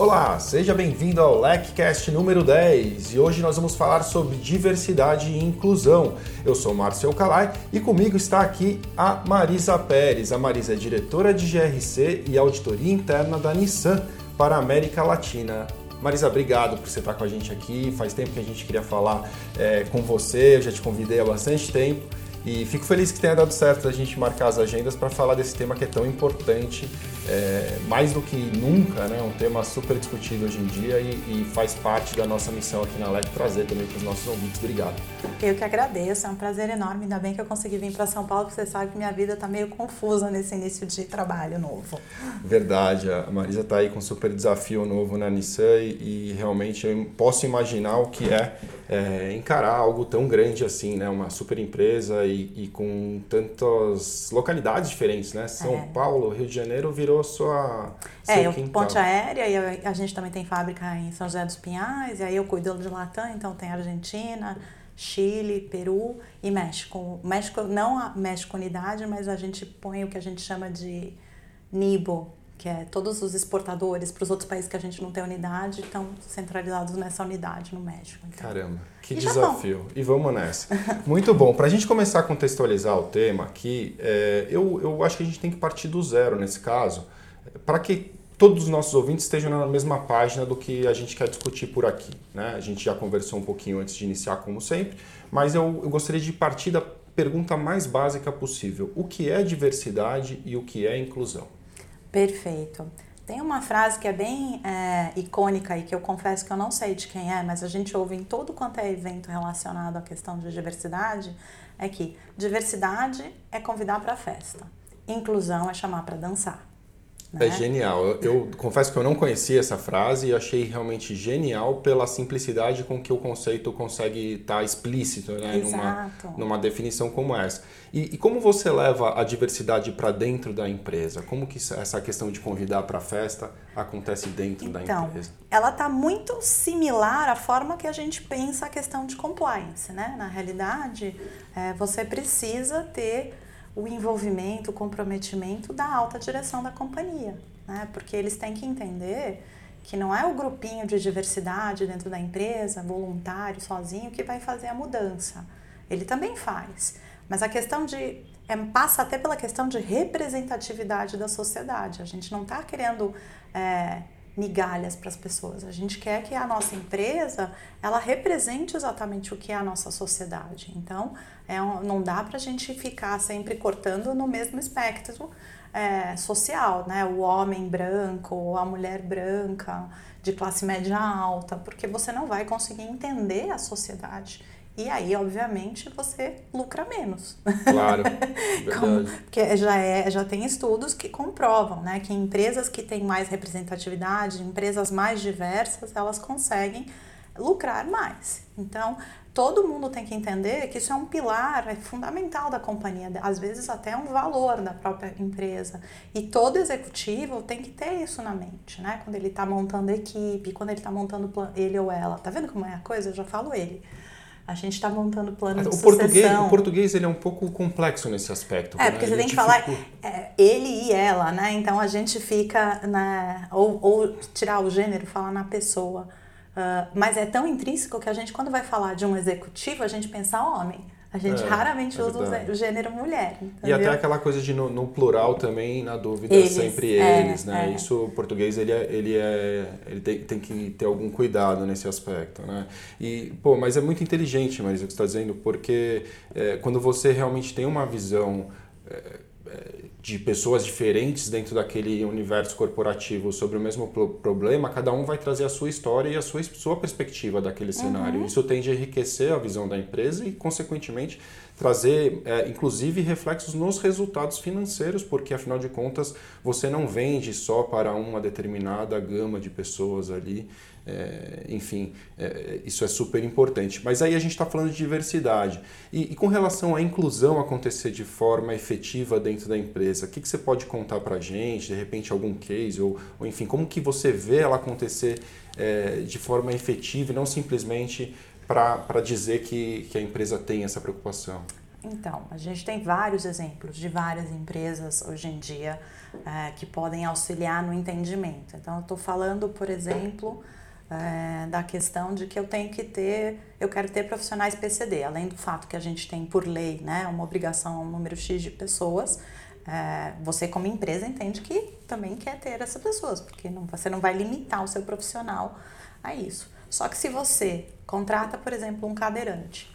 Olá, seja bem-vindo ao LECCast número 10 e hoje nós vamos falar sobre diversidade e inclusão. Eu sou Márcio Calai e comigo está aqui a Marisa Pérez. A Marisa é diretora de GRC e auditoria interna da Nissan para a América Latina. Marisa, obrigado por você estar com a gente aqui. Faz tempo que a gente queria falar é, com você, eu já te convidei há bastante tempo. E fico feliz que tenha dado certo a gente marcar as agendas para falar desse tema que é tão importante é, mais do que nunca, né, um tema super discutido hoje em dia e, e faz parte da nossa missão aqui na LEC trazer também para os nossos ouvintes. Obrigado. Eu que agradeço, é um prazer enorme. Ainda bem que eu consegui vir para São Paulo, porque você sabe que minha vida está meio confusa nesse início de trabalho novo. Verdade, a Marisa está aí com um super desafio novo na Nissan e, e realmente eu posso imaginar o que é, é, encarar algo tão grande assim, né, uma super empresa e, e com tantas localidades diferentes, né? São é. Paulo, Rio de Janeiro virou virou sua. É, eu, ponte aérea, e a, a, gente também tem fábrica em São José dos Pinhais, e aí eu cuido de Latam, então tem Argentina, Chile, Peru e México. México, não a México unidade, mas a gente põe o que a gente chama de NIBO, que é todos os exportadores para os outros países que a gente não tem unidade estão centralizados nessa unidade no México. Então. Caramba, que e desafio. Japão. E vamos nessa. Muito bom. Para a gente começar a contextualizar o tema aqui, é, eu, eu acho que a gente tem que partir do zero nesse caso, para que todos os nossos ouvintes estejam na mesma página do que a gente quer discutir por aqui. Né? A gente já conversou um pouquinho antes de iniciar, como sempre, mas eu, eu gostaria de partir da pergunta mais básica possível: o que é diversidade e o que é inclusão? Perfeito. Tem uma frase que é bem é, icônica e que eu confesso que eu não sei de quem é, mas a gente ouve em todo quanto é evento relacionado à questão de diversidade, é que diversidade é convidar para a festa, inclusão é chamar para dançar. Né? É genial. Eu, eu, confesso que eu não conhecia essa frase e achei realmente genial pela simplicidade com que o conceito consegue estar tá explícito né? numa, numa definição como essa. E, e como você leva a diversidade para dentro da empresa? Como que essa questão de convidar para a festa acontece dentro então, da empresa? Ela está muito similar à forma que a gente pensa a questão de compliance. Né? Na realidade, é, você precisa ter o envolvimento, o comprometimento da alta direção da companhia, né? Porque eles têm que entender que não é o grupinho de diversidade dentro da empresa, voluntário, sozinho, que vai fazer a mudança. Ele também faz. Mas a questão de. É, passa até pela questão de representatividade da sociedade. A gente não está querendo. É, migalhas para as pessoas. A gente quer que a nossa empresa ela represente exatamente o que é a nossa sociedade. Então, é um, não dá para a gente ficar sempre cortando no mesmo espectro é, social, né? O homem branco, a mulher branca, de classe média alta, porque você não vai conseguir entender a sociedade. E aí, obviamente, você lucra menos. Claro, Como, porque já, é, já tem estudos que comprovam né, que empresas que têm mais representatividade, empresas mais diversas, elas conseguem lucrar mais. Então, todo mundo tem que entender que isso é um pilar é fundamental da companhia, às vezes até um valor da própria empresa. E todo executivo tem que ter isso na mente, né? Quando ele está montando equipe, quando ele está montando ele ou ela. Tá vendo como é a coisa? Eu já falo ele. A gente está montando plano o de português, O português ele é um pouco complexo nesse aspecto. É, né? porque você tem que falar é, ele e ela, né? Então a gente fica na... Ou, ou tirar o gênero, falar na pessoa. Uh, mas é tão intrínseco que a gente, quando vai falar de um executivo, a gente pensa homem. A gente é, raramente é usa o gênero mulher. Entendeu? E até aquela coisa de no, no plural também, na dúvida, eles, sempre é, eles, né? É. Isso, o português, ele, é, ele, é, ele tem, tem que ter algum cuidado nesse aspecto, né? E, pô, mas é muito inteligente, Marisa, o que você está dizendo, porque é, quando você realmente tem uma visão de pessoas diferentes dentro daquele universo corporativo sobre o mesmo problema, cada um vai trazer a sua história e a sua, sua perspectiva daquele cenário. Uhum. Isso tende a enriquecer a visão da empresa e, consequentemente, trazer, é, inclusive, reflexos nos resultados financeiros, porque, afinal de contas, você não vende só para uma determinada gama de pessoas ali. É, enfim, é, isso é super importante. Mas aí a gente está falando de diversidade. E, e, com relação à inclusão acontecer de forma efetiva dentro da empresa, o que, que você pode contar para a gente? De repente, algum case? Ou, ou, enfim, como que você vê ela acontecer é, de forma efetiva e não simplesmente para dizer que, que a empresa tem essa preocupação? Então, a gente tem vários exemplos de várias empresas hoje em dia é, que podem auxiliar no entendimento. Então, eu estou falando, por exemplo, é, da questão de que eu tenho que ter, eu quero ter profissionais PCD, além do fato que a gente tem por lei, né, uma obrigação a um número X de pessoas. É, você como empresa entende que também quer ter essas pessoas, porque não, você não vai limitar o seu profissional a isso. Só que se você contrata, por exemplo, um cadeirante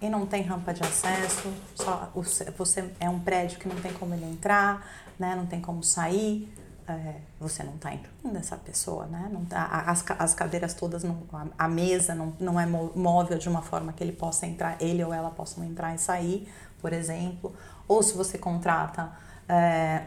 e não tem rampa de acesso, só você é um prédio que não tem como ele entrar, né, não tem como sair, é, você não está incluindo essa pessoa, né? Não tá, as, as cadeiras todas, não, a, a, mesa não, não é móvel de uma forma que ele possa entrar, ele ou ela possam entrar e sair, por exemplo. Ou se você contrata é,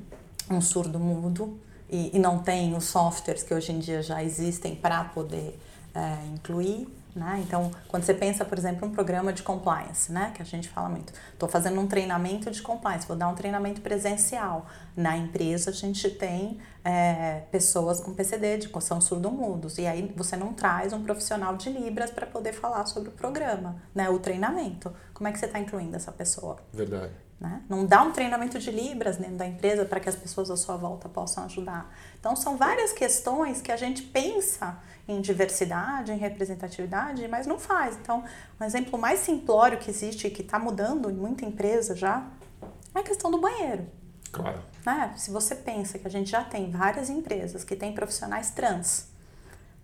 um surdo mudo e, e, não tem os softwares que hoje em dia já existem para poder é, incluir, né? Então, quando você pensa, por exemplo, um programa de compliance, né? que a gente fala muito, estou fazendo um treinamento de compliance, vou dar um treinamento presencial. Na empresa, a gente tem é, pessoas com PCD, de são surdo-mudos, e aí você não traz um profissional de Libras para poder falar sobre o programa, né? o treinamento. Como é que você está incluindo essa pessoa? Verdade. Né? Não dá um treinamento de Libras dentro da empresa para que as pessoas à sua volta possam ajudar. Então, são várias questões que a gente pensa em diversidade, em representatividade, mas não faz. Então, um exemplo mais simplório que existe e que está mudando em muita empresa já é a questão do banheiro. Claro. Né? Se você pensa que a gente já tem várias empresas que têm profissionais trans,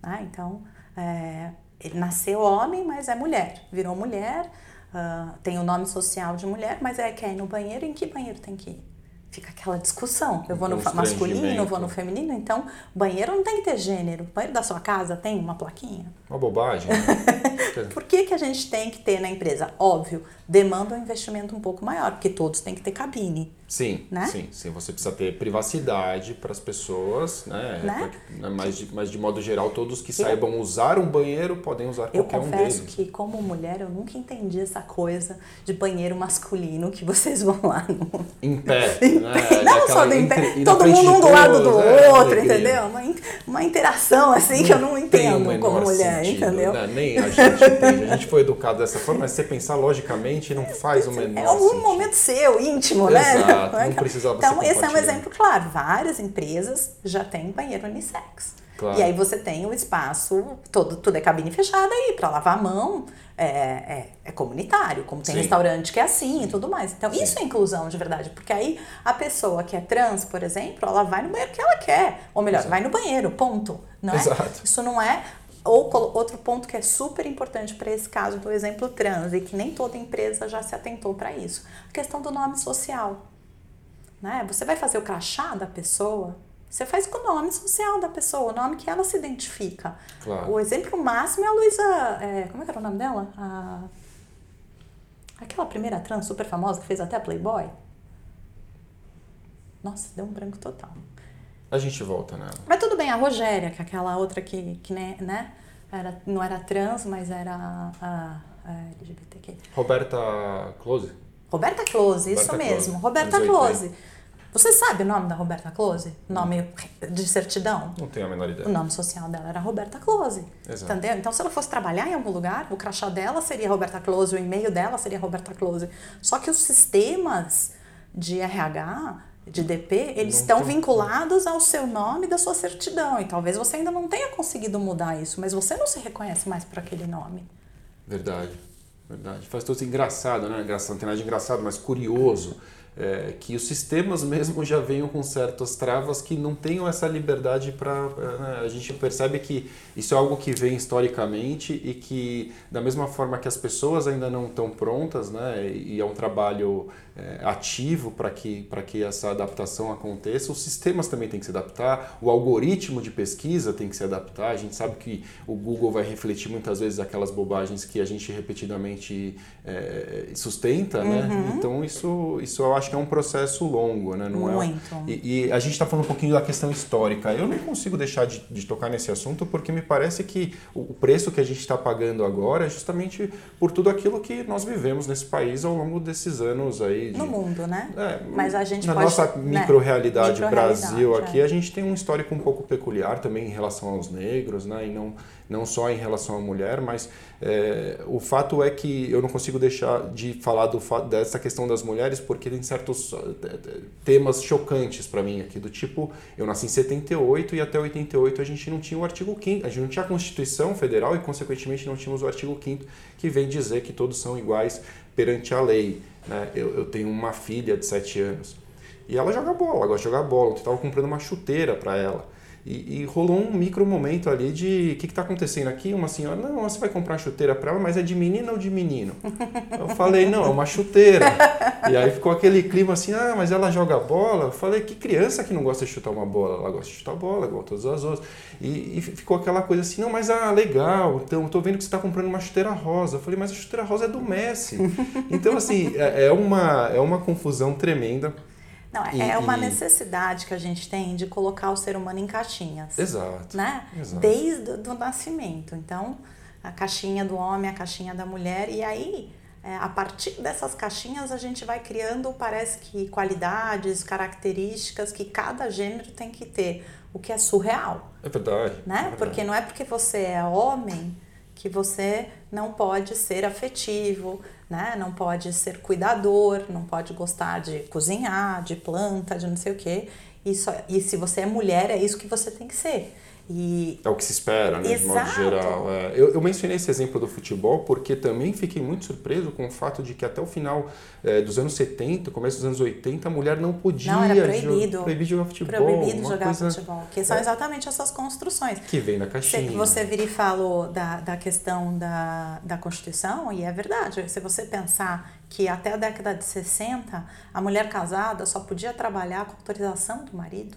né? então é, ele nasceu homem, mas é mulher, virou mulher, uh, tem o nome social de mulher, mas é quer ir no banheiro, em que banheiro tem que ir? Fica aquela discussão. Eu vou no masculino, vou no feminino, então banheiro não tem que ter gênero. O banheiro da sua casa tem uma plaquinha? Uma bobagem. Né? Por que, que a gente tem que ter na empresa? Óbvio, demanda um investimento um pouco maior, porque todos têm que ter cabine. Sim, né? sim, sim. Você precisa ter privacidade para as pessoas, né? né? Né? mas, de, mas de modo geral, todos que saibam eu, usar um banheiro podem usar qualquer um deles. Eu confesso que, como mulher, eu nunca entendi essa coisa de banheiro masculino que vocês vão lá no... Em pé, em né? Pé. Não só em pé, todo mundo um do lado do é, outro, entendeu? Uma, uma interação assim que eu não entendo como mulher, sentido, entendeu? Né? Nem a gente entende. A gente foi educado dessa forma, mas se você pensar logicamente, não faz o menor É um sentido. momento seu, íntimo, né? Exato. né? Não precisava Então, esse é um exemplo claro. Várias empresas já têm banheiro unissex. Claro. E aí você tem o espaço, todo, tudo é cabine fechada aí, para lavar a mão, é, é, é comunitário, como tem Sim. restaurante que é assim e tudo mais. Então, Sim. isso é inclusão de verdade, porque aí a pessoa que é trans, por exemplo, ela vai no banheiro que ela quer, ou melhor, Exato. vai no banheiro, ponto. Não é? Exato. Isso não é ou outro ponto que é super importante para esse caso do exemplo trans e que nem toda empresa já se atentou para isso, a questão do nome social. Né? Você vai fazer o crachá da pessoa, você faz com o nome social da pessoa, o nome que ela se identifica. Claro. O exemplo máximo é a Luísa. É, como é que era o nome dela? A, aquela primeira trans super famosa que fez até Playboy. Nossa, deu um branco total. A gente volta nela. Mas tudo bem, a Rogéria, que é aquela outra que, que né, era, não era trans, mas era a, a LGBTQ. Roberta Close? Roberta Close, isso mesmo. Roberta Close. Você sabe o nome da Roberta Close? Nome de certidão? Não tenho a menor ideia. O nome social dela era Roberta Close. Exato. Entendeu? Então, se ela fosse trabalhar em algum lugar, o crachá dela seria Roberta Close, o e-mail dela seria Roberta Close. Só que os sistemas de RH, de DP, eles não estão tem... vinculados ao seu nome da sua certidão. E talvez você ainda não tenha conseguido mudar isso, mas você não se reconhece mais por aquele nome. Verdade. Verdade. Faz todo engraçado, né? Engraçado, não tem nada de engraçado, mas curioso. É, que os sistemas mesmo já venham com certas travas que não tenham essa liberdade para. Né? A gente percebe que isso é algo que vem historicamente e que, da mesma forma que as pessoas ainda não estão prontas, né? e é um trabalho é, ativo para que, que essa adaptação aconteça, os sistemas também têm que se adaptar, o algoritmo de pesquisa tem que se adaptar. A gente sabe que o Google vai refletir muitas vezes aquelas bobagens que a gente repetidamente é, sustenta, né? uhum. Então isso, isso eu acho que é um processo longo, né? Não Muito. É, e, e, a gente está falando um pouquinho da questão histórica. Eu não consigo deixar de, de tocar nesse assunto porque me parece que o preço que a gente está pagando agora é justamente por tudo aquilo que nós vivemos nesse país ao longo desses anos aí no mundo, né? É, Mas a gente na pode, nossa micro-realidade né? Brasil aqui, é. a gente tem um histórico um pouco peculiar também em relação aos negros, né? E não, não só em relação à mulher, mas é, o fato é que eu não consigo deixar de falar do dessa questão das mulheres porque tem certos é, temas chocantes para mim aqui, do tipo, eu nasci em 78 e até 88 a gente não tinha o artigo 5 a gente não tinha a Constituição Federal e, consequentemente, não tínhamos o artigo 5 que vem dizer que todos são iguais perante a lei. Né? Eu, eu tenho uma filha de 7 anos e ela joga bola, gosta de jogar bola. Eu estava comprando uma chuteira para ela. E, e, rolou um micro momento ali de o que está acontecendo aqui? Uma senhora, não, você vai comprar uma chuteira para ela, mas é de menina ou de menino? Eu falei, não, é uma chuteira. E aí ficou aquele clima assim, ah, mas ela joga bola? Eu falei, que criança que não gosta de chutar uma bola? Ela gosta de chutar bola, igual todas as outras. E, e ficou aquela coisa assim, não, mas ah, legal, então tô vendo que você está comprando uma chuteira rosa. Eu falei, mas a chuteira rosa é do Messi. Então, assim, é, é uma, é uma confusão tremenda. Não, é e, é uma e... necessidade que a gente tem de colocar o ser humano em caixinhas. Exato. Né? Exato. Desde o nascimento. Então, a caixinha do homem, a caixinha da mulher. E aí, é, a partir dessas caixinhas, a gente vai criando, parece que, qualidades, características que cada gênero tem que ter. O que é surreal. É verdade. Né? É verdade. Porque não é porque você é homem que você não pode ser afetivo, né? Não pode ser cuidador, não pode gostar de cozinhar, de planta, de não sei o quê. Isso, e se você é mulher, é isso que você tem que ser. E... É o que se espera, né, de modo geral. É. Eu, eu, mencionei esse exemplo do futebol porque também fiquei muito surpreso com o fato de que até o final é, dos anos 70, começo dos anos 80, a mulher não podia não, era proibido. Jogar, proibido jogar futebol. Proibido jogar coisa... futebol. Que são é. exatamente essas construções. Que vem na caixinha. Você, você vira e falou da, da questão da, da Constituição, e é verdade. Se você pensar que até a década de 60, a mulher casada só podia trabalhar com autorização do marido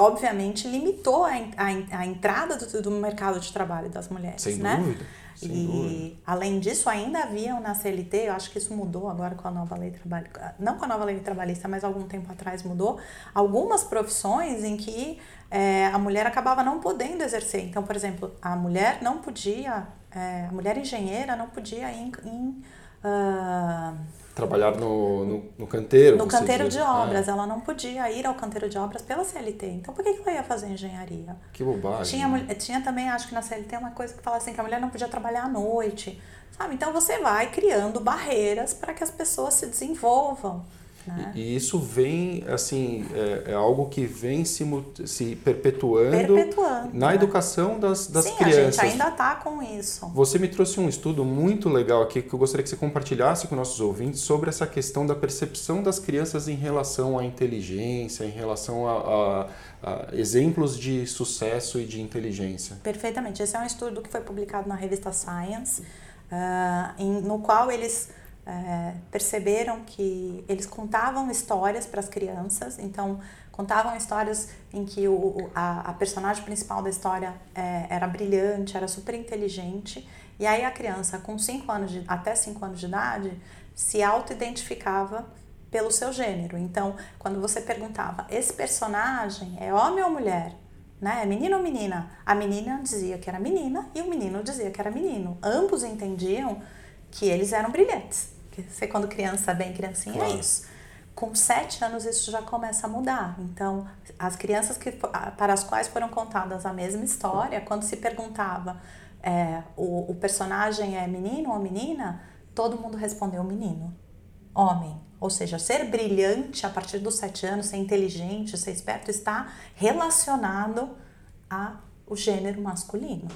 obviamente limitou a, a, a entrada do, do, mercado de trabalho das mulheres, Sem né? Dúvida. Sem e dúvida. além disso, ainda haviam na CLT, eu acho que isso mudou agora com a nova lei trabalhista, não com a nova lei trabalhista, mas algum tempo atrás mudou, algumas profissões em que é, a mulher acabava não podendo exercer. Então, por exemplo, a mulher não podia, é, a mulher engenheira não podia ir em, em uh, trabalhar no, no, no canteiro. No canteiro de obras. É. Ela não podia ir ao canteiro de obras pela CLT. Então, por que, que ela ia fazer engenharia? Que bobagem. Tinha, tinha também, acho que na CLT, uma coisa que fala assim, que a mulher não podia trabalhar à noite. Sabe? Então, você vai criando barreiras para que as pessoas se desenvolvam. Né? E, e, isso vem, assim, é, é, algo que vem se, se perpetuando, perpetuando na né? educação das, das Sim, crianças. a gente ainda está com isso. Você me trouxe um estudo muito legal aqui que eu gostaria que você compartilhasse com nossos ouvintes sobre essa questão da percepção das crianças em relação à inteligência, em relação a, a, a exemplos de sucesso e de inteligência. Perfeitamente. Esse é um estudo que foi publicado na revista Science, uh, em, no qual eles é, perceberam que eles contavam histórias para as crianças, então contavam histórias em que o, a, a personagem principal da história é, era brilhante, era super inteligente, e aí a criança com cinco anos de, até 5 anos de idade se auto-identificava pelo seu gênero. Então, quando você perguntava, esse personagem é homem ou mulher? Né? É menino ou menina? A menina dizia que era menina e o menino dizia que era menino. Ambos entendiam que eles eram brilhantes. Porque você, quando criança, bem criancinha, é claro. é isso. Com sete anos, isso já começa a mudar. Então, as crianças que, para as quais foram contadas a mesma história, quando se perguntava é, o, o personagem é menino ou menina, todo mundo respondeu menino, homem. Ou seja, ser brilhante a partir dos sete anos, ser inteligente, ser esperto, está relacionado ao gênero masculino.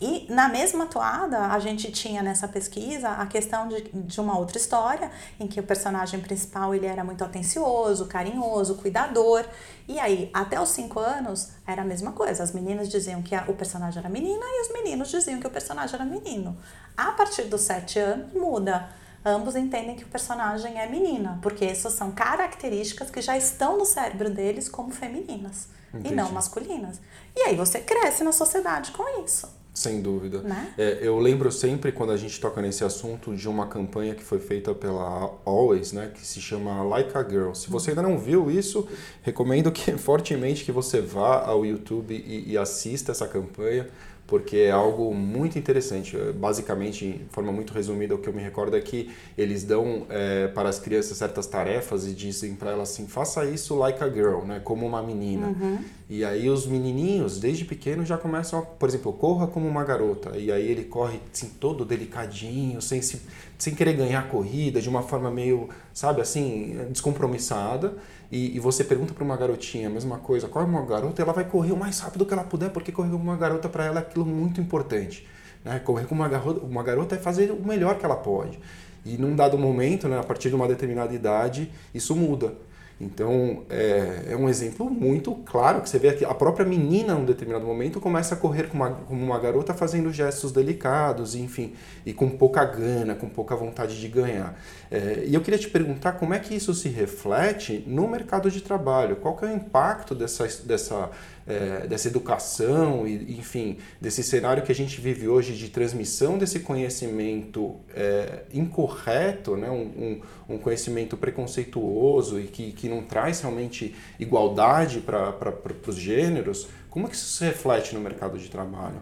E na mesma toada, a gente tinha nessa pesquisa a questão de, de uma outra história, em que o personagem principal ele era muito atencioso, carinhoso, cuidador. E aí, até os cinco anos, era a mesma coisa. As meninas diziam que a, o personagem era menina e os meninos diziam que o personagem era menino. A partir dos sete anos, muda ambos entendem que o personagem é menina, porque essas são características que já estão no cérebro deles como femininas Entendi. e não masculinas. E aí você cresce na sociedade com isso. Sem dúvida. Né? É, eu lembro sempre, quando a gente toca nesse assunto, de uma campanha que foi feita pela Always, né, que se chama Like a Girl. Se você ainda não viu isso, recomendo que fortemente que você vá ao YouTube e, e assista essa campanha, porque é algo muito interessante. Basicamente, de forma muito resumida, o que eu me recordo é que eles dão é, para as crianças certas tarefas e dizem para elas assim: faça isso like a girl, né? como uma menina. Uhum. E aí os menininhos, desde pequeno, já começam a, por exemplo, corra como uma garota. E aí ele corre assim, todo delicadinho, sem, se, sem querer ganhar a corrida, de uma forma meio, sabe, assim, descompromissada e, e você pergunta para uma garotinha a mesma coisa, qual é uma garota, ela vai correr o mais rápido que ela puder, porque correr como uma garota para ela é aquilo muito importante. Né? Correr como uma garota, uma garota é fazer o melhor que ela pode. E num dado momento, né, a partir de uma determinada idade, isso muda. Então, é, é, um exemplo muito claro que você vê aqui. A própria menina, num determinado momento, começa a correr como uma, como uma garota, fazendo gestos delicados, enfim, e com pouca gana, com pouca vontade de ganhar. É, e eu queria te perguntar como é que isso se reflete no mercado de trabalho. Qual que é o impacto dessa, dessa é, dessa educação e, enfim, desse cenário que a gente vive hoje de transmissão desse conhecimento é, incorreto, né? Um, um, um, conhecimento preconceituoso e que, que não traz realmente igualdade para os gêneros, como é que isso se reflete no mercado de trabalho?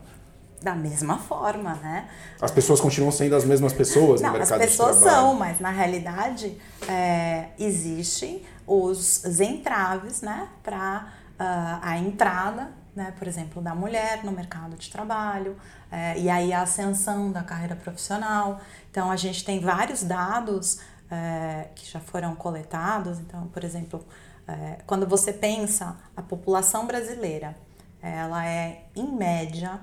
da mesma forma, né? As pessoas continuam sendo as mesmas pessoas Não, no mercado de trabalho? As pessoas são, mas na realidade é, existem os entraves, né, para uh, a entrada, né, por exemplo, da mulher no mercado de trabalho, uh, e aí a ascensão da carreira profissional. Então, a gente tem vários dados uh, que já foram coletados. Então, por exemplo, eh, quando você pensa a população brasileira, ela é, em média,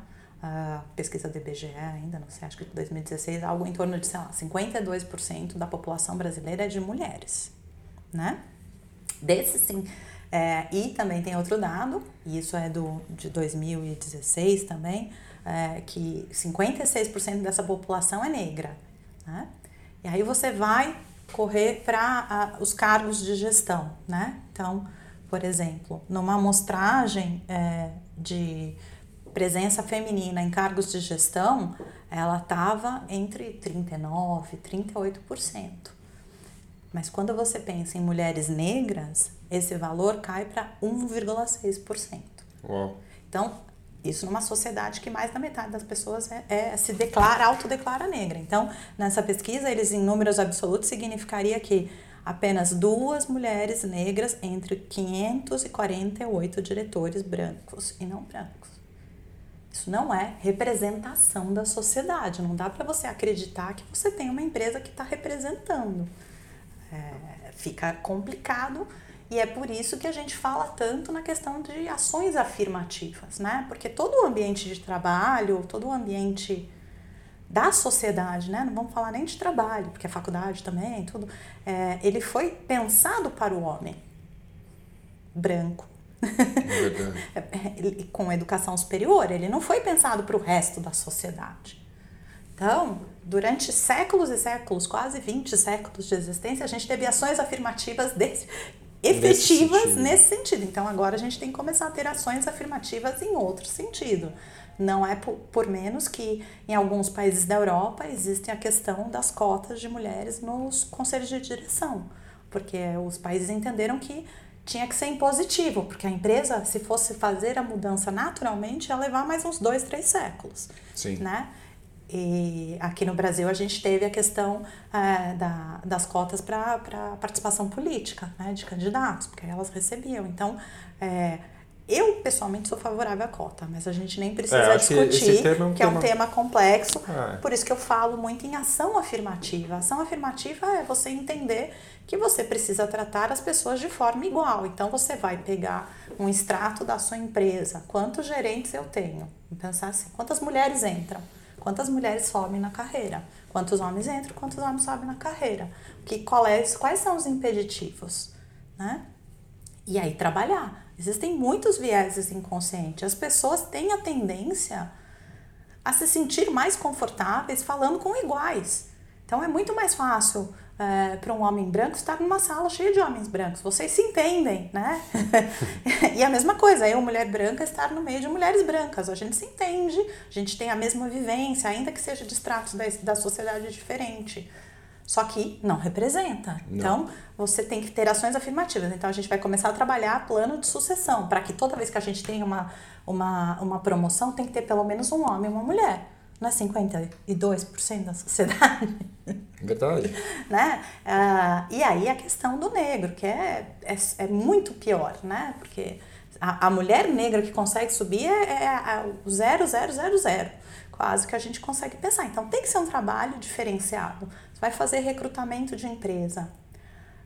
pesquisa do IBGE ainda, não sei, acho que 2016, algo em torno de, sei lá, 52% da população brasileira é de mulheres, né? Desses, sim, é, e também tem outro dado, e isso é do, de 2016 também, é, que 56% dessa população é negra. Né? E aí você vai correr para os cargos de gestão. Né? Então, por exemplo, numa amostragem é, de presença feminina em cargos de gestão, ela estava entre 39% e 38%. Mas quando você pensa em mulheres negras, esse valor cai para 1,6%. Então, isso numa sociedade que mais da metade das pessoas é, é, se declara, autodeclara negra. Então, nessa pesquisa, eles em números absolutos significaria que apenas duas mulheres negras entre 548 diretores brancos e não brancos. Isso não é representação da sociedade. Não dá para você acreditar que você tem uma empresa que está representando. É, fica complicado e é por isso que a gente fala tanto na questão de ações afirmativas, né? Porque todo o ambiente de trabalho, todo o ambiente da sociedade, né? Não vamos falar nem de trabalho, porque a faculdade também, tudo, é, ele foi pensado para o homem branco. É, com educação superior, ele não foi pensado para o resto da sociedade. Então, durante séculos e séculos, quase 20 séculos de existência, a gente teve ações afirmativas desse, efetivas nesse sentido. nesse sentido. Então agora a gente tem que começar a ter ações afirmativas em outro sentido. Não é por, por, menos que em alguns países da Europa existe a questão das cotas de mulheres nos conselhos de direção, porque os países entenderam que tinha que ser impositivo, porque a empresa, se fosse fazer a mudança naturalmente, ia levar mais uns dois, três séculos. Sim. Né? E aqui no Brasil a gente teve a questão é, da, das cotas para participação política né, de candidatos, porque elas recebiam. Então, é, eu pessoalmente sou favorável à cota, mas a gente nem precisa é, discutir, é um que tema... é um tema complexo. É. Por isso que eu falo muito em ação afirmativa. Ação afirmativa é você entender que você precisa tratar as pessoas de forma igual. Então você vai pegar um extrato da sua empresa, quantos gerentes eu tenho? E pensar assim, quantas mulheres entram? Quantas mulheres sobem na carreira? Quantos homens entram? Quantos homens sobem na carreira? Que, qual é, quais são os impeditivos? Né? E aí trabalhar. Existem muitos vieses inconscientes. As pessoas têm a tendência a se sentir mais confortáveis falando com iguais. Então é muito mais fácil é, para um homem branco estar numa sala cheia de homens brancos. Vocês se entendem, né? e a mesma coisa, eu, mulher branca, estar no meio de mulheres brancas. A gente se entende, a gente tem a mesma vivência, ainda que seja de estratos da, da sociedade diferente. Só que não representa. Não. Então, você tem que ter ações afirmativas. Então, a gente vai começar a trabalhar plano de sucessão, para que toda vez que a gente tenha uma, uma, uma promoção, tem que ter pelo menos um homem e uma mulher. Não é 52% da sociedade? Verdade. né? Uh, e aí a questão do negro, que é, é, é muito pior, né? Porque a, a, mulher negra que consegue subir é, é, é o 0000, quase que a gente consegue pensar. Então tem que ser um trabalho diferenciado. Você vai fazer recrutamento de empresa.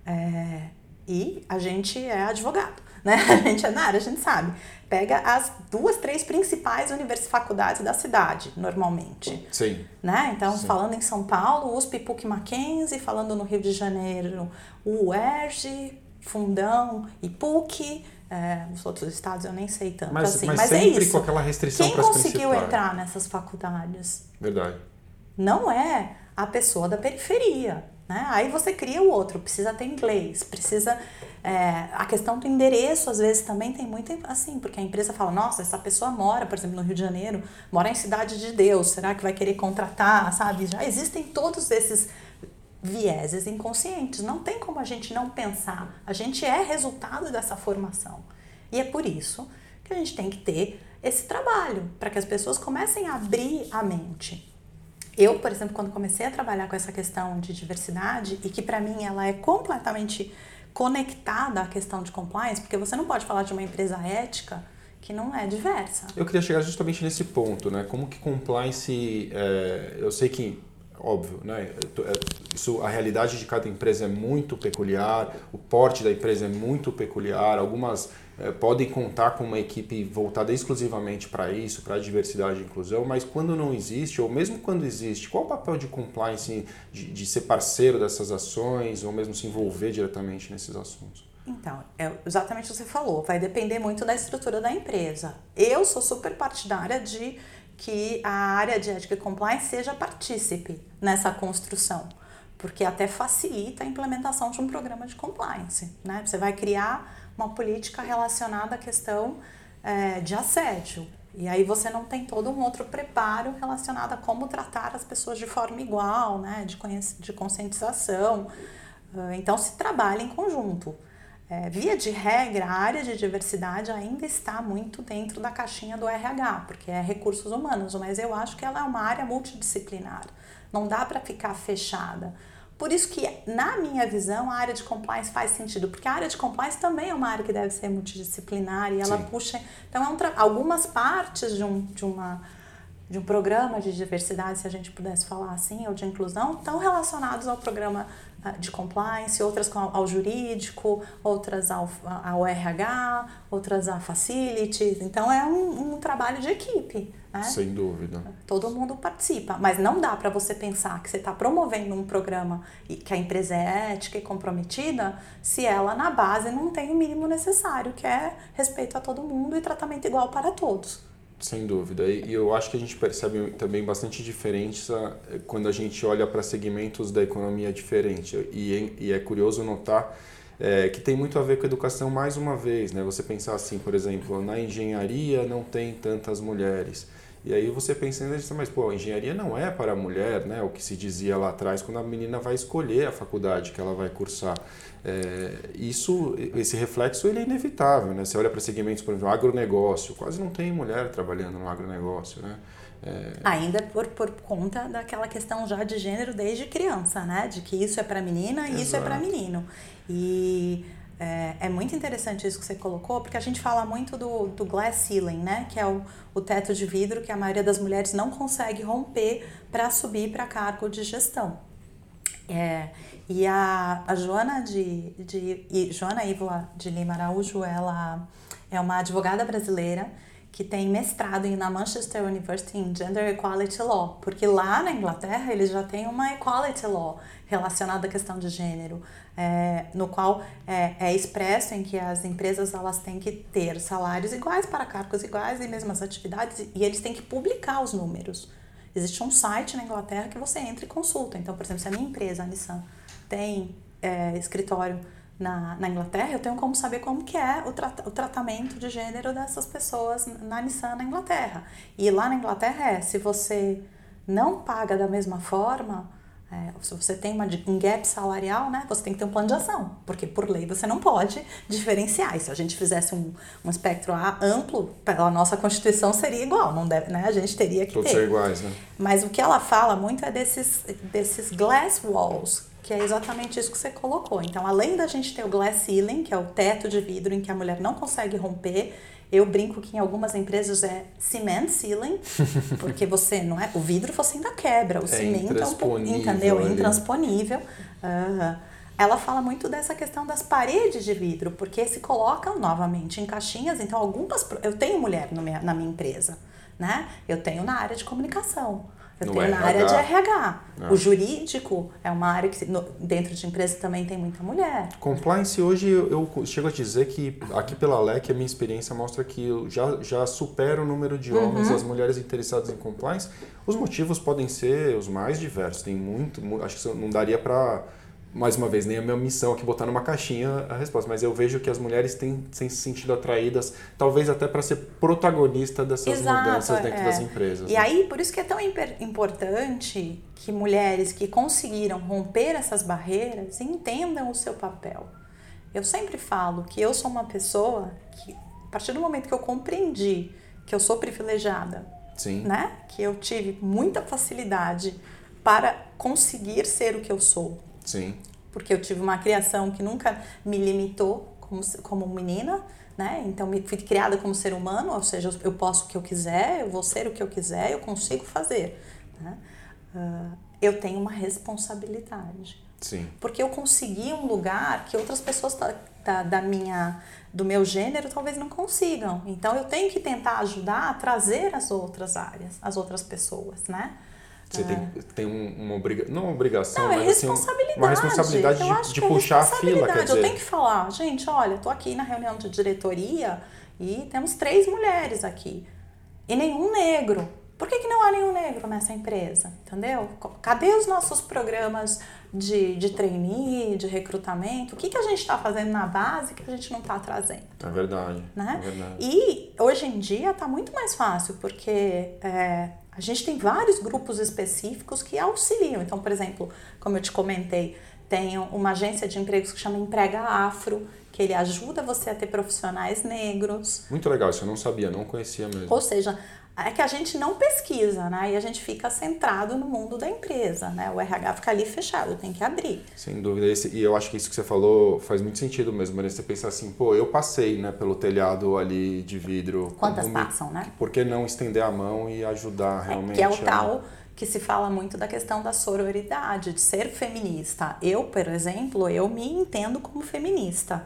É, e a gente é advogado, né? A gente é na área, a gente sabe. Pega as duas, três principais universidades, faculdades da cidade, normalmente. Sim. Né? Então, Sim. falando em São Paulo, USP, PUC Mackenzie, falando no Rio de Janeiro, o UERJ, Fundão e PUC. É, os outros estados eu nem sei tanto mas, assim. Mas, mas é sempre isso. com aquela restrição Quem conseguiu entrar nessas faculdades? Verdade. Não é a pessoa da periferia. Né? Aí você cria o outro, precisa ter inglês, precisa. É, a questão do endereço, às vezes, também tem muito assim, porque a empresa fala: nossa, essa pessoa mora, por exemplo, no Rio de Janeiro, mora em Cidade de Deus, será que vai querer contratar? Sabe? Já existem todos esses vieses inconscientes. Não tem como a gente não pensar. A gente é resultado dessa formação. E é por isso que a gente tem que ter esse trabalho, para que as pessoas comecem a abrir a mente. Eu, por exemplo, quando comecei a trabalhar com essa questão de diversidade, e que para mim ela é completamente conectada à questão de compliance, porque você não pode falar de uma empresa ética que não é diversa. Eu queria chegar justamente nesse ponto, né? Como que compliance, é, eu sei que óbvio, né? É, isso, a realidade de cada empresa é muito peculiar, o porte da empresa é muito peculiar, algumas podem contar com uma equipe voltada exclusivamente para isso, para diversidade e inclusão, mas quando não existe, ou mesmo quando existe, qual o papel de compliance de, de ser parceiro dessas ações, ou mesmo se envolver diretamente nesses assuntos? Então, é exatamente o que você falou, vai depender muito da estrutura da empresa. Eu sou super partidária de que a área de ética e compliance seja partícipe nessa construção, porque até facilita a implementação de um programa de compliance. Né? Você vai criar uma política relacionada à questão é, de assédio. E aí você não tem todo um outro preparo relacionado a como tratar as pessoas de forma igual, né? de, de conscientização. Então se trabalha em conjunto. É, via de regra, a área de diversidade ainda está muito dentro da caixinha do RH, porque é recursos humanos, mas eu acho que ela é uma área multidisciplinar. Não dá para ficar fechada. Por isso que, na minha visão, a área de compliance faz sentido, porque a área de compliance também é uma área que deve ser multidisciplinar e ela Sim. puxa. Então, é um algumas partes de, um, de, uma, de um programa de diversidade, se a gente pudesse falar assim, ou de inclusão, estão relacionados ao programa de compliance, outras ao jurídico, outras ao, ao RH, outras a facilities. Então é um, um trabalho de equipe. Né? Sem dúvida. Todo mundo participa, mas não dá para você pensar que você está promovendo um programa e que a empresa é ética e comprometida se ela na base não tem o mínimo necessário, que é respeito a todo mundo e tratamento igual para todos. Sem dúvida. E eu acho que a gente percebe também bastante diferença eh, quando a gente olha para segmentos da economia diferente. E é curioso notar é, que tem muito a ver com a educação mais uma vez. Né? Você pensar assim, por exemplo, na engenharia não tem tantas mulheres. E aí você pensa, mas pô, a engenharia não é para a mulher, né? O que se dizia lá atrás, quando a menina vai escolher a faculdade que ela vai cursar. É, isso, esse reflexo ele é inevitável, né? Você olha para segmentos, por exemplo, agronegócio, quase não tem mulher trabalhando no agronegócio, né? É... Ainda por, por conta daquela questão já de gênero desde criança, né? De que isso é para menina e isso é para menino. E é, é, muito interessante isso que você colocou, porque a gente fala muito do, do glass ceiling, né? Que é o, o teto de vidro que a maioria das mulheres não consegue romper para subir para cargo de gestão. É, e a, a Joana de, de Joana Ivola de Lima Araújo, ela é uma advogada brasileira que tem mestrado na Manchester University em Gender Equality Law, porque lá na Inglaterra eles já têm uma Equality Law relacionada à questão de gênero, é, no qual é, é, expresso em que as empresas elas têm que ter salários iguais para cargos iguais e mesmas atividades e eles têm que publicar os números. Existe um site na Inglaterra que você entra e consulta. Então, por exemplo, se a minha empresa, a Nissan, tem é, escritório na, na Inglaterra, eu tenho como saber como que é o, tra o tratamento de gênero dessas pessoas na Nissan na Inglaterra. E lá na Inglaterra é, se você não paga da mesma forma, É, se você tem uma, um gap salarial, né, você tem que ter um plano de ação, porque por lei você não pode diferenciar. E se a gente fizesse um, um espectro amplo, pela nossa Constituição seria igual, não deve, né? A gente teria que Todos ter. Todos iguais, né? Mas o que ela fala muito é desses, desses glass walls, que é exatamente isso que você colocou. Então, além da gente ter o glass ceiling, que é o teto de vidro em que a mulher não consegue romper, eu brinco que em algumas empresas é cement ceiling, porque você não é. O vidro você ainda quebra, o é cimento é um pouco. Entendeu? É intransponível. Uhum. Ela fala muito dessa questão das paredes de vidro, porque se colocam novamente em caixinhas. Então, algumas. Eu tenho mulher na minha empresa, né? Eu tenho na área de comunicação. Eu tenho RH. na área de RH. Ah. O jurídico é uma área que no, dentro de empresa também tem muita mulher. Compliance hoje eu, eu chego a dizer que aqui pela LEC a minha experiência mostra que eu já, já supera o número de homens uhum. e as mulheres interessadas em compliance. Os motivos podem ser os mais diversos. Tem muito, acho que não daria para mais uma vez, nem a minha missão aqui botar numa caixinha a resposta, mas eu vejo que as mulheres têm, têm se sentido atraídas, talvez até para ser protagonista dessas Exato, mudanças dentro é. das empresas. E né? aí, por isso que é tão importante que mulheres que conseguiram romper essas barreiras entendam o seu papel. Eu sempre falo que eu sou uma pessoa que, a partir do momento que eu compreendi que eu sou privilegiada, Sim. né? que eu tive muita facilidade para conseguir ser o que eu sou, Sim. Porque eu tive uma criação que nunca me limitou como, como menina, né? Então, me fui criada como ser humano, ou seja, eu posso o que eu quiser, eu vou ser o que eu quiser, eu consigo fazer. Né? Uh, eu tenho uma responsabilidade. Sim. Porque eu consegui um lugar que outras pessoas da, da, da, minha, do meu gênero talvez não consigam. Então, eu tenho que tentar ajudar a trazer as outras áreas, as outras pessoas, né? Você tem, é. tem uma obrigação, não uma obrigação, não, é mas assim, uma responsabilidade de, de é puxar a fila. Quer dizer. Eu tenho que falar, gente, olha, estou aqui na reunião de diretoria e temos três mulheres aqui e nenhum negro. Por que, que não há nenhum negro nessa empresa? Entendeu? Cadê os nossos programas de, de trainee, de recrutamento? O que, que a gente está fazendo na base que a gente não está trazendo? É verdade, né? é verdade. E hoje em dia está muito mais fácil, porque é, a gente tem vários grupos específicos que auxiliam. Então, por exemplo, como eu te comentei, tem uma agência de empregos que chama Emprega Afro, que ele ajuda você a ter profissionais negros. Muito legal, isso eu não sabia, não conhecia mesmo. Ou seja, é que a gente não pesquisa, né? E a gente fica centrado no mundo da empresa, né? O RH fica ali fechado, tem que abrir. Sem dúvida. E eu acho que isso que você falou faz muito sentido mesmo, Maria. Você pensar assim, pô, eu passei né, pelo telhado ali de vidro. Quantas passam, né? Por que não estender a mão e ajudar realmente? É, que é o a... tal que se fala muito da questão da sororidade, de ser feminista. Eu, por exemplo, eu me entendo como feminista.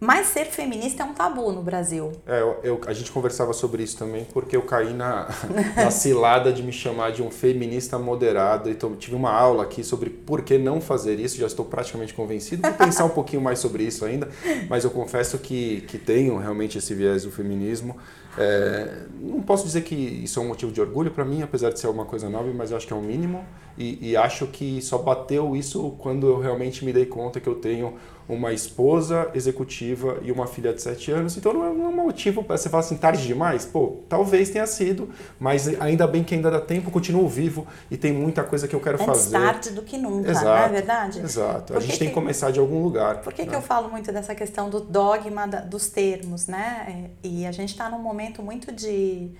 Mas ser feminista é um tabu no Brasil. É, eu, eu, a gente conversava sobre isso também porque eu caí na, na cilada de me chamar de um feminista moderado. Então, tive uma aula aqui sobre por que não fazer isso. Já estou praticamente convencido. Vou pensar um pouquinho mais sobre isso ainda. Mas eu confesso que, que tenho realmente esse viés do feminismo. É, não posso dizer que isso é um motivo de orgulho para mim, apesar de ser uma coisa nova, mas eu acho que é um mínimo. E, e acho que só bateu isso quando eu realmente me dei conta que eu tenho uma esposa executiva e uma filha de 7 anos. Então não é um motivo para você falar assim, tarde demais? Pô, talvez tenha sido, mas ainda bem que ainda dá tempo, continuo vivo e tem muita coisa que eu quero Antes fazer. tarde do que nunca, exato, não é verdade? Exato. A gente que tem que começar de algum lugar. Por que, né? que eu falo muito dessa questão do dogma da, dos termos, né? E a gente está num momento muito de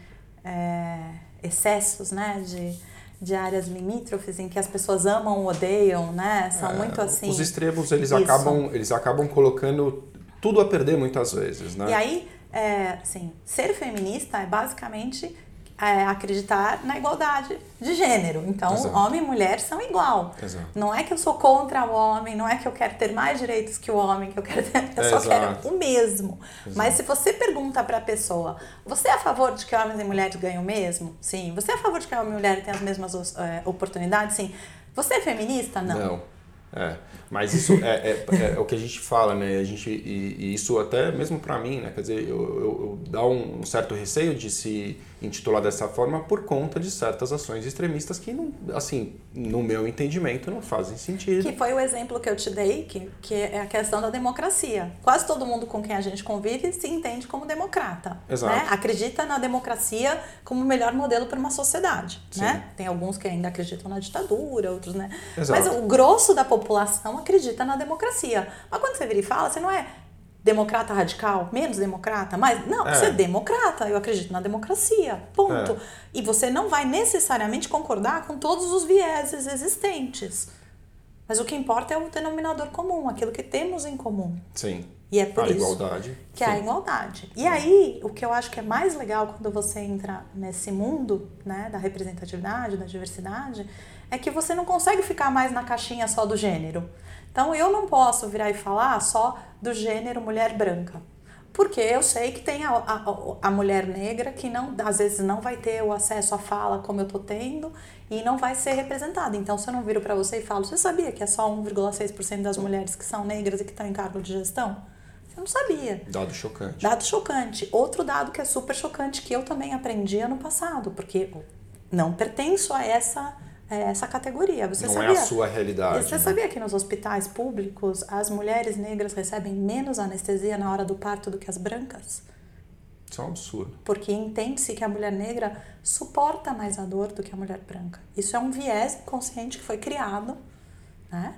é, excessos, né? De de áreas limítrofes em que as pessoas amam ou odeiam, né? São é, muito assim. Os extremos eles acabam eles acabam colocando tudo a perder muitas vezes, né? E aí, é, assim, ser feminista é basicamente é, acreditar na igualdade de gênero. Então, Exato. homem e mulher são igual. Exato. Não é que eu sou contra o homem, não é que eu quero ter mais direitos que o homem, que eu quero ter, eu só quero o mesmo. Mas se você pergunta para a pessoa, você é a favor de que homens e mulheres ganhem o mesmo? Sim. Você é a favor de que homem e mulher tenham as mesmas é, oportunidades? Sim. Você é feminista? Não. Não. É, mas isso é, é, é, o que a gente fala, né? A gente, e, e isso até mesmo para mim, né? Quer dizer, eu, eu, eu dá um certo receio de se intitular dessa forma por conta de certas ações extremistas que, não, assim, no meu entendimento, não fazem sentido. Que foi o exemplo que eu te dei, que, que é a questão da democracia. Quase todo mundo com quem a gente convive se entende como democrata. Exato. Né? Acredita na democracia como o melhor modelo para uma sociedade. Né? Tem alguns que ainda acreditam na ditadura, outros, né? Exato. Mas o grosso da população acredita na democracia. Mas quando você vira e fala, você não é democrata radical, menos democrata, mais. Não, é. você é democrata, eu acredito na democracia. Ponto. É. E você não vai necessariamente concordar com todos os vieses existentes. Mas o que importa é o denominador comum, aquilo que temos em comum. Sim. E é por a isso igualdade. que Sim. há igualdade. E aí, o que eu acho que é mais legal quando você entra nesse mundo né, da representatividade, da diversidade, é que você não consegue ficar mais na caixinha só do gênero. Então eu não posso virar e falar só do gênero mulher branca. Porque eu sei que tem a, a, a, mulher negra que não, às vezes não vai ter o acesso à fala como eu tô tendo e não vai ser representada. Então, se eu não viro para você e falo, você sabia que é só 1,6% das mulheres que são negras e que estão em cargo de gestão? Você não sabia. Dado chocante. Dado chocante. Outro dado que é super chocante que eu também aprendi ano passado, porque não pertenço a essa essa categoria. Você não sabia, é a sua realidade. Você né? sabia que nos hospitais públicos as mulheres negras recebem menos anestesia na hora do parto do que as brancas? Isso é um absurdo. Porque entende-se que a mulher negra suporta mais a dor do que a mulher branca. Isso é um viés inconsciente que foi criado, né?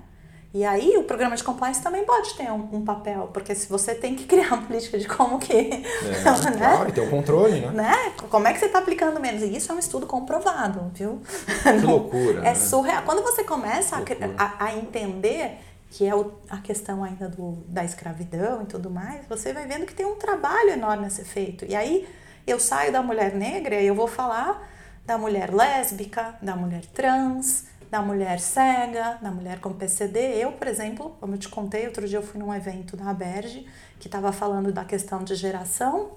E aí o programa de compliance também pode ter um, um, papel, porque se você tem que criar uma política de como que. É, né? Claro, e ter um controle, né? né? Como é que você está aplicando menos? E isso é um estudo comprovado, viu? Que loucura. é né? surreal. Quando você começa a, a, a, entender que é o, a questão ainda do, da escravidão e tudo mais, você vai vendo que tem um trabalho enorme a ser feito. E aí eu saio da mulher negra e eu vou falar da mulher lésbica, da mulher trans da mulher cega, da mulher com PCD. Eu, por exemplo, como eu te contei, outro dia eu fui num evento da Aberge que estava falando da questão de geração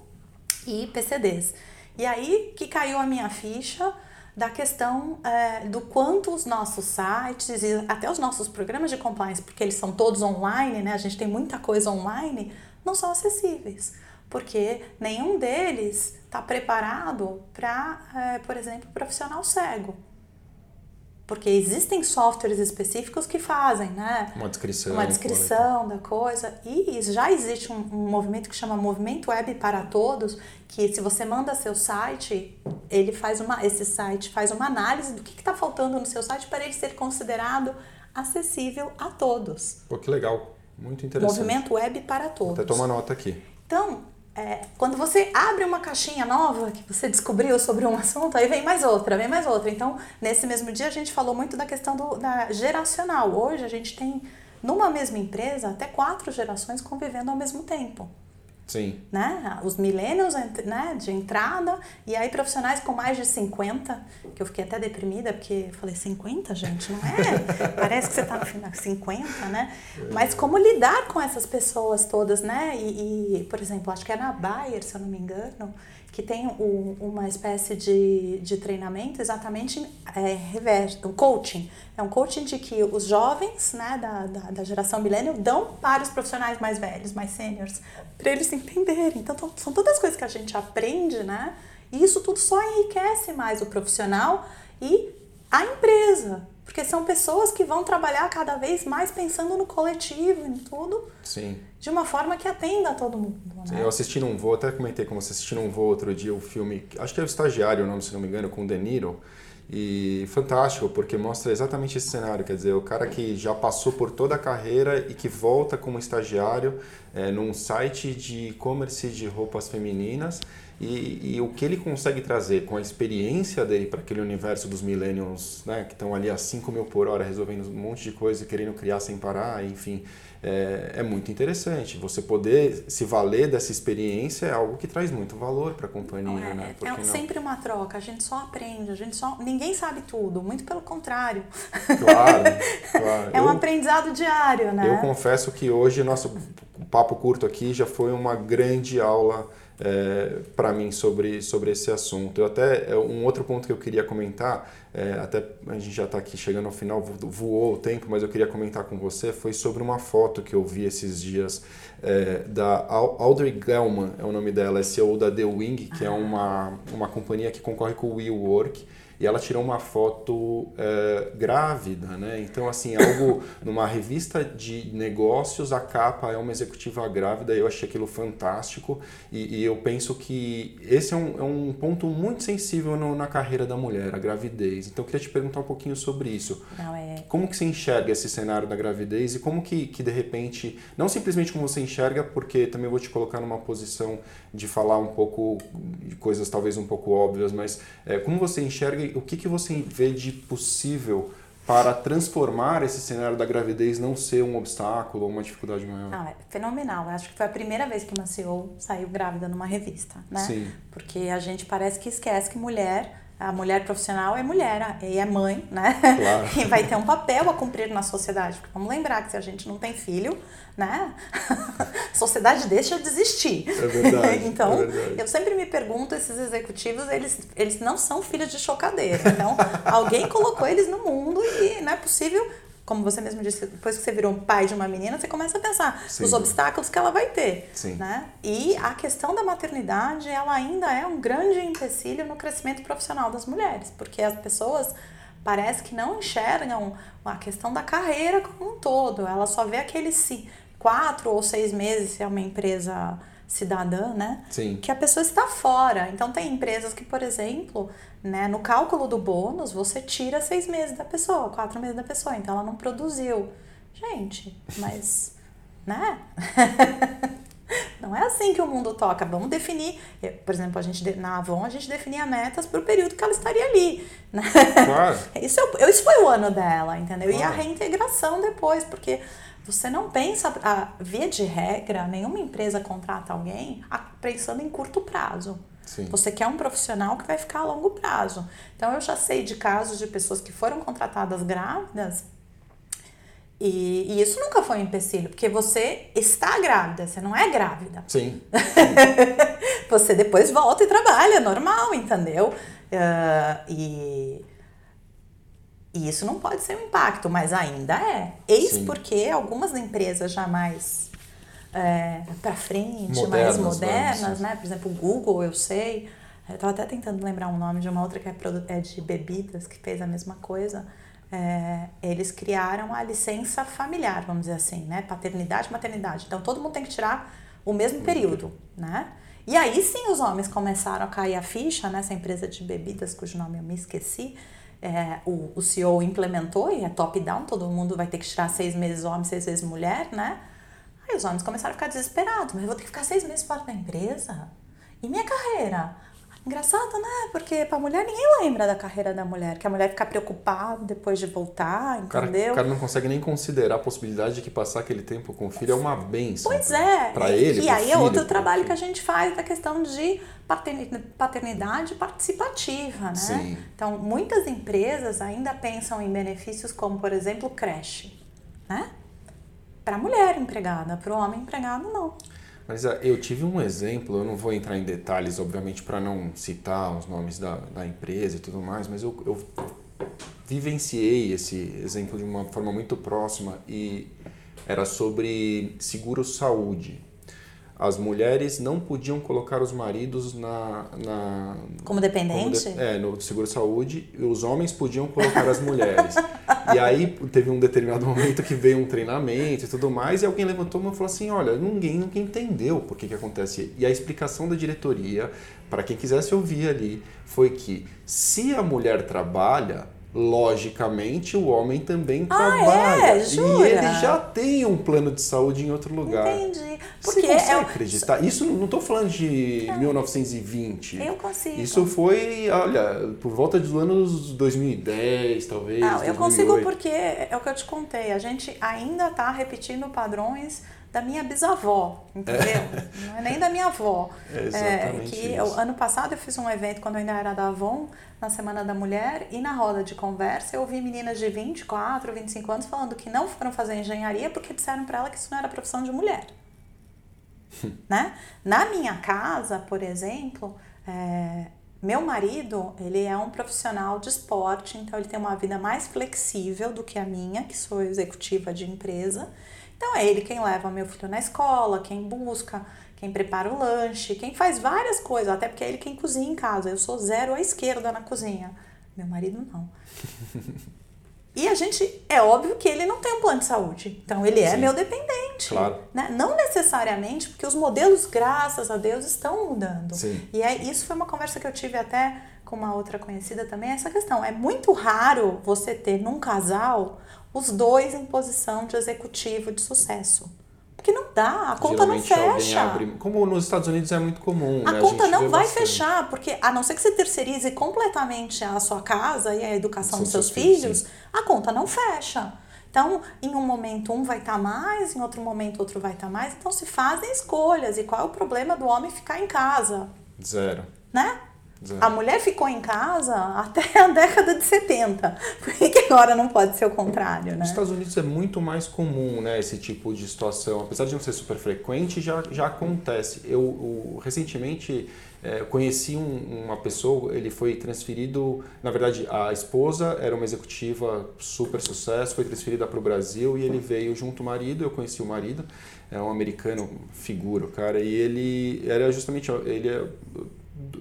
e PCDs. E aí que caiu a minha ficha da questão é, do quanto os nossos sites e até os nossos programas de compliance, porque eles são todos online, né? A gente tem muita coisa online, não são acessíveis. Porque nenhum deles está preparado para, é, por exemplo, profissional cego. Porque existem softwares específicos que fazem, né? Uma descrição. Uma descrição da coisa. E já existe um, um, movimento que chama Movimento Web para Todos, que se você manda seu site, ele faz uma, esse site faz uma análise do que está faltando no seu site para ele ser considerado acessível a todos. Pô, que legal. Muito interessante. Movimento Web para Todos. Vou até tomar nota aqui. Então, é, quando você abre uma caixinha nova que você descobriu sobre um assunto, aí vem mais outra, vem mais outra. Então, nesse mesmo dia, a gente falou muito da questão do, da geracional. Hoje, a gente tem, numa mesma empresa, até quatro gerações convivendo ao mesmo tempo. Sim. Né? Os millennials né, de entrada, e aí profissionais com mais de 50, que eu fiquei até deprimida, porque falei, 50, gente, não é? Parece que você está no final, 50, né? Mas como lidar com essas pessoas todas, né? E, e, por exemplo, acho que é na Bayer, se eu não me engano, que tem um, uma espécie de, de treinamento exatamente é, reverso, um coaching. É um coaching de que os jovens né, da, da, da geração millennial dão para os profissionais mais velhos, mais seniors, para eles entenderem. Então, são todas as coisas que a gente aprende, né? E isso tudo só enriquece mais o profissional e a empresa. Porque são pessoas que vão trabalhar cada vez mais pensando no coletivo, em tudo. Sim. De uma forma que atenda a todo mundo. Né? Eu assisti num voo, até comentei com você, assisti num voo outro dia o filme, acho que é o Estagiário o nome, se não me engano, com o De Niro. E fantástico, porque mostra exatamente esse cenário, quer dizer, o cara que já passou por toda a carreira e que volta como estagiário é, num site de e-commerce de roupas femininas e, e, o que ele consegue trazer com a experiência dele para aquele universo dos millennials, né, que estão ali a 5 mil por hora resolvendo um monte de coisa e querendo criar sem parar, enfim, é, é, muito interessante. Você poder se valer dessa experiência é algo que traz muito valor para a companhia, é, né? é sempre uma troca, a gente só aprende, a gente só. Ninguém sabe tudo, muito pelo contrário. Claro, claro. é um eu, aprendizado diário, né? Eu confesso que hoje nosso papo curto aqui já foi uma grande aula é, para mim sobre, sobre esse assunto. Eu até é, um outro ponto que eu queria comentar, é, até a gente já está aqui chegando ao final, voou o tempo, mas eu queria comentar com você foi sobre uma foto que eu vi esses dias é, da Audrey Gelman, é o nome dela, é CEO da The Wing, que é uma, uma companhia que concorre com o WeWork e ela tirou uma foto é, grávida, né? Então, assim, algo numa revista de negócios, a capa é uma executiva grávida, eu achei aquilo fantástico e, e eu penso que esse é um, é um ponto muito sensível no, na carreira da mulher, a gravidez. Então, eu queria te perguntar um pouquinho sobre isso. Não, é... Como que você enxerga esse cenário da gravidez e como que, que, de repente, não simplesmente como você enxerga, porque também vou te colocar numa posição de falar um pouco de coisas talvez um pouco óbvias, mas é, como você enxerga o que, que você vê de possível para transformar esse cenário da gravidez não ser um obstáculo ou uma dificuldade maior? Não, é fenomenal. Eu acho que foi a primeira vez que uma CEO saiu grávida numa revista, né? Sim. Porque a gente parece que esquece que mulher a mulher profissional é mulher e é mãe, né? Claro. e vai ter um papel a cumprir na sociedade. Porque vamos lembrar que se a gente não tem filho, né? a sociedade deixa de existir. É verdade. então, é verdade. eu sempre me pergunto, esses executivos, eles, eles não são filhos de chocadeira. Então, alguém colocou eles no mundo e não é possível como você mesmo disse, depois que você virou pai de uma menina, você começa a pensar Sim. nos obstáculos que ela vai ter. Sim. Né? E a questão da maternidade, ela ainda é um grande empecilho no crescimento profissional das mulheres, porque as pessoas parece que não enxergam a questão da carreira como um todo. Ela só vê aqueles quatro ou seis meses se é uma empresa cidadã, né? Sim. Que a pessoa está fora. Então tem empresas que, por exemplo, né, no cálculo do bônus, você tira seis meses da pessoa, quatro meses da pessoa. Então ela não produziu. Gente, mas, né? Não é assim que o mundo toca. Vamos definir, por exemplo, a gente na Avon a gente definia metas para o período que ela estaria ali. Né? Claro. Isso, isso foi o ano dela, entendeu? Claro. E a reintegração depois, porque você não pensa, a, via de regra, nenhuma empresa contrata alguém pensando em curto prazo. Sim. Você quer um profissional que vai ficar a longo prazo. Então eu já sei de casos de pessoas que foram contratadas grávidas e, e, isso nunca foi um empecilho, porque você está grávida, você não é grávida. Sim. você depois volta e trabalha, normal, entendeu? Uh, e, e isso não pode ser um impacto, mas ainda é. Eis Sim. porque algumas empresas já mais é, para frente, modernas, mais modernas, né? Por exemplo, o Google, eu sei. Eu estava até tentando lembrar um nome de uma outra que é, é de bebidas, que fez a mesma coisa é, eles criaram a licença familiar, vamos dizer assim, né? Paternidade, maternidade. Então todo mundo tem que tirar o mesmo período, né? E aí sim os homens começaram a cair a ficha nessa empresa de bebidas, cujo nome eu me esqueci. É, o, o CEO implementou e é top-down, todo mundo vai ter que tirar seis meses homem, seis meses mulher, né? Aí os homens começaram a ficar desesperados, mas eu vou ter que ficar seis meses fora da empresa? E minha carreira? Engraçado, né? Porque pra mulher ninguém lembra da carreira da mulher, que a mulher fica preocupada depois de voltar, entendeu? O cara, o cara não consegue nem considerar a possibilidade de que passar aquele tempo com o filho é uma benção. Pois é. Pra ele. E aí filho, é outro trabalho que a gente faz da questão de paternidade participativa, né? Sim. Então, muitas empresas ainda pensam em benefícios como, por exemplo, creche, né? Para mulher empregada, para o homem empregado, não. Mas ah, eu tive um exemplo, eu não vou entrar em detalhes, obviamente, para não citar os nomes da, da empresa e tudo mais, mas eu, eu vivenciei esse exemplo de uma forma muito próxima e era sobre seguro-saúde as mulheres não podiam colocar os maridos na. na como dependente? Como de, é, no seguro-saúde, e os homens podiam colocar as mulheres. e aí teve um determinado momento que veio um treinamento e tudo mais, e alguém levantou e falou assim: olha, ninguém nunca entendeu por que, que acontece. E a explicação da diretoria, para quem quisesse ouvir ali, foi que se a mulher trabalha, logicamente o homem também ah, trabalha. É? Jura? E ele já tem um plano de saúde em outro lugar. Entendi. Porque Você consegue é... acreditar? Isso não estou falando de não. 1920. Eu consigo. Isso foi, olha, por volta dos anos 2010, talvez. Não, 2008. eu consigo porque é o que eu te contei. A gente ainda está repetindo padrões da minha bisavó, entendeu? É. Não é nem da minha avó. É exatamente é, que eu, ano passado eu fiz um evento quando eu ainda era da Avon, na Semana da Mulher, e na roda de conversa eu ouvi meninas de 24, 25 anos falando que não foram fazer engenharia porque disseram para ela que isso não era profissão de mulher. né? Na minha casa, por exemplo, é, meu marido, ele é um profissional de esporte, então ele tem uma vida mais flexível do que a minha, que sou executiva de empresa. Então é ele quem leva meu filho na escola, quem busca, quem prepara o lanche, quem faz várias coisas, até porque é ele quem cozinha em casa. Eu sou zero à esquerda na cozinha. Meu marido não. E a gente, é óbvio que ele não tem um plano de saúde. Então ele é Sim. meu dependente. Claro. Né? Não necessariamente, porque os modelos, graças a Deus, estão mudando. Sim. E é, isso foi uma conversa que eu tive até com uma outra conhecida também, essa questão. É muito raro você ter num casal os dois em posição de executivo de sucesso. Porque não dá, a conta Geralmente não fecha. Abre, como nos Estados Unidos é muito comum. A né? conta a não vai bastante. fechar, porque a não ser que você terceirize completamente a sua casa e a educação dos seus, seus filhos, filhos a conta não fecha. Então, em um momento um vai estar tá mais, em outro momento outro vai estar tá mais. Então, se fazem escolhas. E qual é o problema do homem ficar em casa? Zero. Né? A mulher ficou em casa até a década de 70. Por que agora não pode ser o contrário, né? Nos Estados Unidos é muito mais comum, né, esse tipo de situação. Apesar de não ser super frequente, já, já acontece. Eu, eu recentemente é, conheci um, uma pessoa, ele foi transferido, na verdade, a esposa era uma executiva super sucesso, foi transferida para o Brasil e ele veio junto ao marido, eu conheci o marido, é um americano figura, cara, e ele era justamente, ele é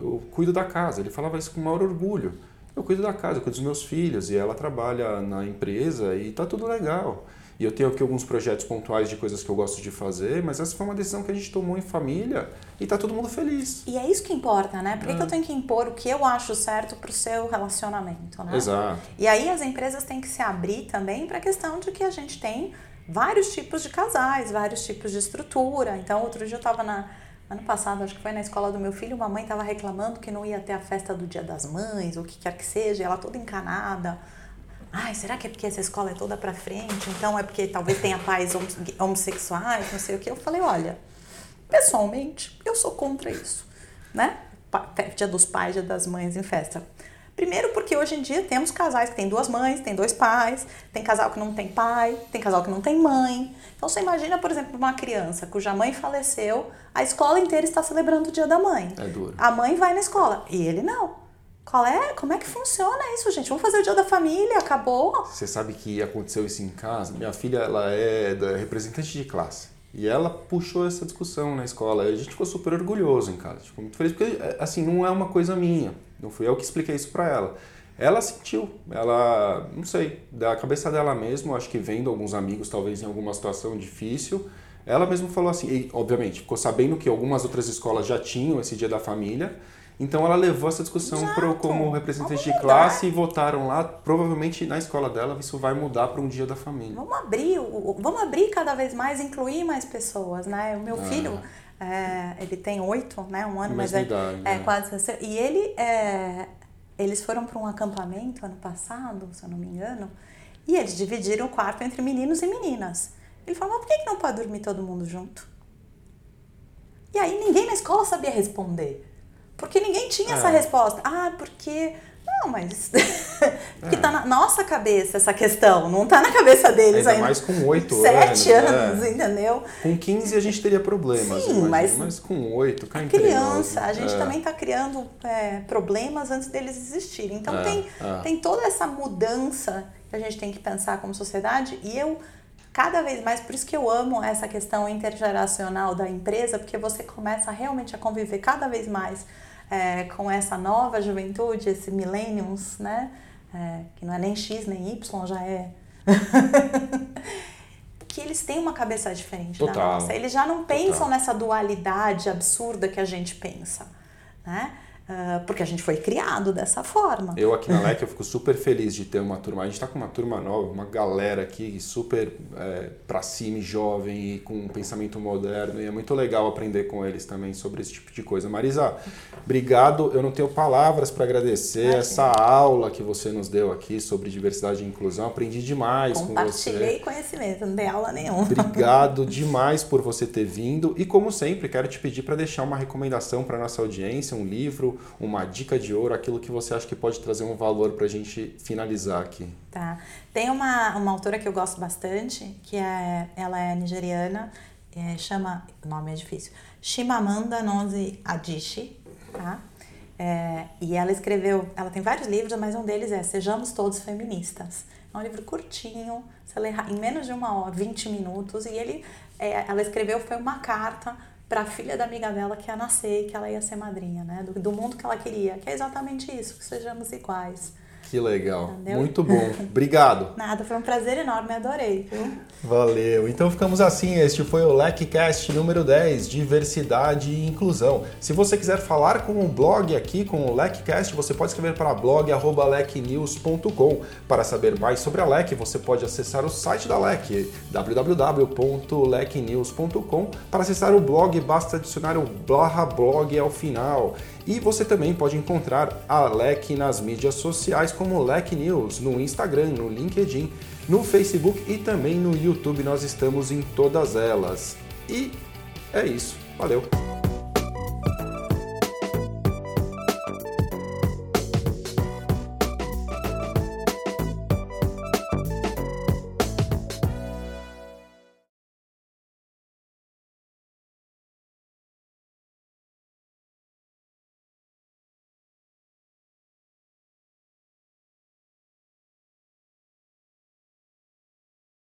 eu cuido da casa. Ele falava isso com o maior orgulho. Eu cuido da casa, eu cuido dos meus filhos e ela trabalha na empresa e tá tudo legal. E eu tenho aqui alguns projetos pontuais de coisas que eu gosto de fazer, mas essa foi uma decisão que a gente tomou em família e tá todo mundo feliz. E é isso que importa, né? Por que, é. que eu tenho que impor o que eu acho certo pro seu relacionamento, né? Exato. E aí as empresas têm que se abrir também para a questão de que a gente tem vários tipos de casais, vários tipos de estrutura. Então, outro dia eu estava na Ano passado, acho que foi na escola do meu filho, uma mãe estava reclamando que não ia ter a festa do Dia das Mães, ou o que quer que seja, ela toda encanada. Ai, será que é porque essa escola é toda pra frente? Então é porque talvez tenha pais homossexuais, não sei o que. Eu falei, olha, pessoalmente, eu sou contra isso, né? Dia dos pais, dia das mães em festa. Primeiro porque hoje em dia temos casais que têm duas mães, tem dois pais, tem casal que não tem pai, tem casal que não tem mãe. Então você imagina, por exemplo, uma criança cuja mãe faleceu, a escola inteira está celebrando o dia da mãe. É duro. A mãe vai na escola e ele não. Qual é? Como é que funciona isso, gente? Vamos fazer o dia da família, acabou. Você sabe que aconteceu isso em casa? Minha filha, ela é representante de classe. E ela puxou essa discussão na escola. A gente ficou super orgulhoso em casa. Ficou muito feliz, porque, assim, não é uma coisa minha. Não fui eu que expliquei isso para ela. Ela sentiu, ela, não sei, da cabeça dela mesmo, acho que vendo alguns amigos, talvez em alguma situação difícil, ela mesmo falou assim, e, obviamente, ficou sabendo que algumas outras escolas já tinham esse dia da família, então ela levou essa discussão pro, como representante de classe e votaram lá. Provavelmente na escola dela isso vai mudar para um dia da família. Vamos abrir, vamos abrir cada vez mais, incluir mais pessoas, né? O meu ah. filho, é, ele tem oito, né? Um ano, mas é, idade, é, é quase e ele é, eles foram para um acampamento ano passado, se eu não me engano, e eles dividiram o quarto entre meninos e meninas. Ele falou, mas por que não pode dormir todo mundo junto? E aí ninguém na escola sabia responder. Porque ninguém tinha é. essa resposta. Ah, porque. Não, mas. porque é. tá na nossa cabeça essa questão, não tá na cabeça deles ainda. ainda. mais com oito anos. Sete anos, é. entendeu? Com 15 a gente teria problemas. Sim, mas. Mas com oito, cá criança, a gente é. também tá criando é, problemas antes deles existirem. Então é, tem, tem toda essa mudança que a gente tem que pensar como sociedade e eu cada vez mais, por isso que eu amo essa questão intergeracional da empresa, porque você começa realmente a conviver cada vez mais é, com essa nova juventude, esse millenniums, né? É, que não é nem X nem Y, já é. que eles têm uma cabeça diferente Total. da nossa. Eles já não pensam Total. nessa dualidade absurda que a gente pensa, né? Uh, porque a gente foi criado dessa forma. Eu aqui na LEC eu fico super feliz de ter uma turma. A gente está com uma turma nova, uma galera aqui super é, para cima jovem e com um pensamento moderno. E é muito legal aprender com eles também sobre esse tipo de coisa. Marisa, obrigado. Eu não tenho palavras para agradecer Imagina. essa aula que você nos deu aqui sobre diversidade e inclusão. Aprendi demais com você. Compartilhei conhecimento, não dei aula nenhuma. Obrigado demais por você ter vindo. E como sempre, quero te pedir para deixar uma recomendação para nossa audiência, um livro uma dica de ouro, aquilo que você acha que pode trazer um valor para a gente finalizar aqui. Tá. Tem uma, uma autora que eu gosto bastante, que é, ela é nigeriana, é, chama, o nome é difícil, Shimamanda Ngozi Adichie, tá? É, e ela escreveu, ela tem vários livros, mas um deles é Sejamos Todos Feministas. É um livro curtinho, você lê em menos de uma hora, 20 minutos, e ele, é, ela escreveu, foi uma carta para a filha da amiga dela que ia nascer que ela ia ser madrinha, né? Do, do mundo que ela queria, que é exatamente isso, que sejamos iguais. Que legal. Entendeu? Muito bom. Obrigado. Nada, foi um prazer enorme, adorei. Viu? Valeu. Então ficamos assim. Este foi o LECCast número 10, Diversidade e Inclusão. Se você quiser falar com o blog aqui, com o LECCast, você pode escrever para blog.lecnews.com. Para saber mais sobre a LEC, você pode acessar o site da LEC, www.lecnews.com. Para acessar o blog, basta adicionar o barra blog ao final. E você também pode encontrar a LEC nas mídias sociais como LEC News, no Instagram, no LinkedIn, no Facebook e também no YouTube. Nós estamos em todas elas. E é isso. Valeu!